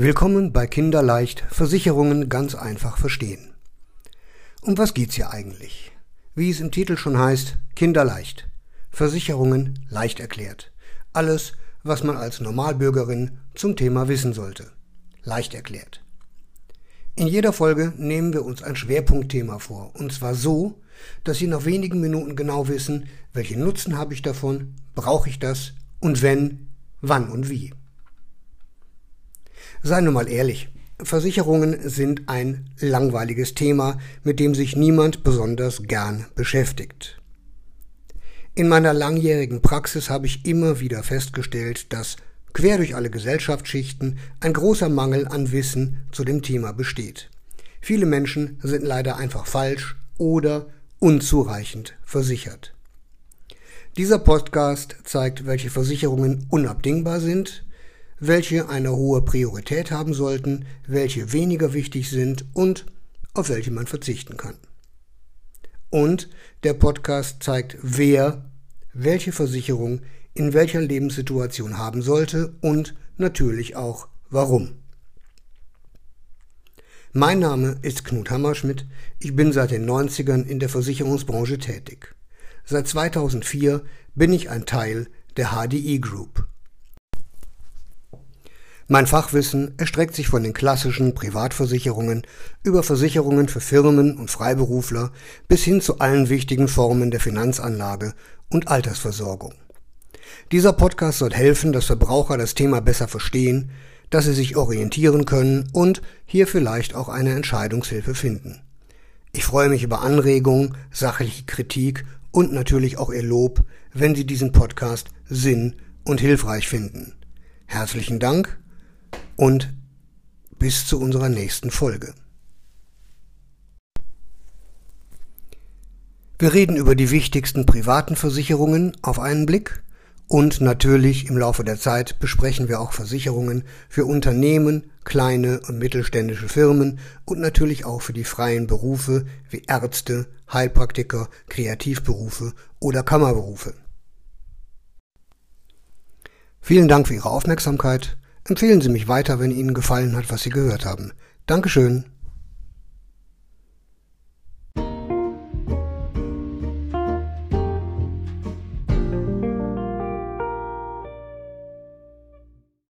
Willkommen bei Kinderleicht Versicherungen ganz einfach verstehen. Um was geht's hier eigentlich? Wie es im Titel schon heißt, Kinderleicht. Versicherungen leicht erklärt. Alles, was man als Normalbürgerin zum Thema wissen sollte. Leicht erklärt. In jeder Folge nehmen wir uns ein Schwerpunktthema vor, und zwar so, dass Sie nach wenigen Minuten genau wissen, welchen Nutzen habe ich davon, brauche ich das und wenn, wann und wie. Seien wir mal ehrlich, Versicherungen sind ein langweiliges Thema, mit dem sich niemand besonders gern beschäftigt. In meiner langjährigen Praxis habe ich immer wieder festgestellt, dass quer durch alle Gesellschaftsschichten ein großer Mangel an Wissen zu dem Thema besteht. Viele Menschen sind leider einfach falsch oder unzureichend versichert. Dieser Podcast zeigt, welche Versicherungen unabdingbar sind welche eine hohe Priorität haben sollten, welche weniger wichtig sind und auf welche man verzichten kann. Und der Podcast zeigt, wer welche Versicherung in welcher Lebenssituation haben sollte und natürlich auch warum. Mein Name ist Knut Hammerschmidt. Ich bin seit den 90ern in der Versicherungsbranche tätig. Seit 2004 bin ich ein Teil der HDI Group. Mein Fachwissen erstreckt sich von den klassischen Privatversicherungen über Versicherungen für Firmen und Freiberufler bis hin zu allen wichtigen Formen der Finanzanlage und Altersversorgung. Dieser Podcast soll helfen, dass Verbraucher das Thema besser verstehen, dass sie sich orientieren können und hier vielleicht auch eine Entscheidungshilfe finden. Ich freue mich über Anregungen, sachliche Kritik und natürlich auch Ihr Lob, wenn Sie diesen Podcast sinn- und hilfreich finden. Herzlichen Dank und bis zu unserer nächsten Folge. Wir reden über die wichtigsten privaten Versicherungen auf einen Blick und natürlich im Laufe der Zeit besprechen wir auch Versicherungen für Unternehmen, kleine und mittelständische Firmen und natürlich auch für die freien Berufe wie Ärzte, Heilpraktiker, Kreativberufe oder Kammerberufe. Vielen Dank für Ihre Aufmerksamkeit Empfehlen Sie mich weiter, wenn Ihnen gefallen hat, was Sie gehört haben. Dankeschön.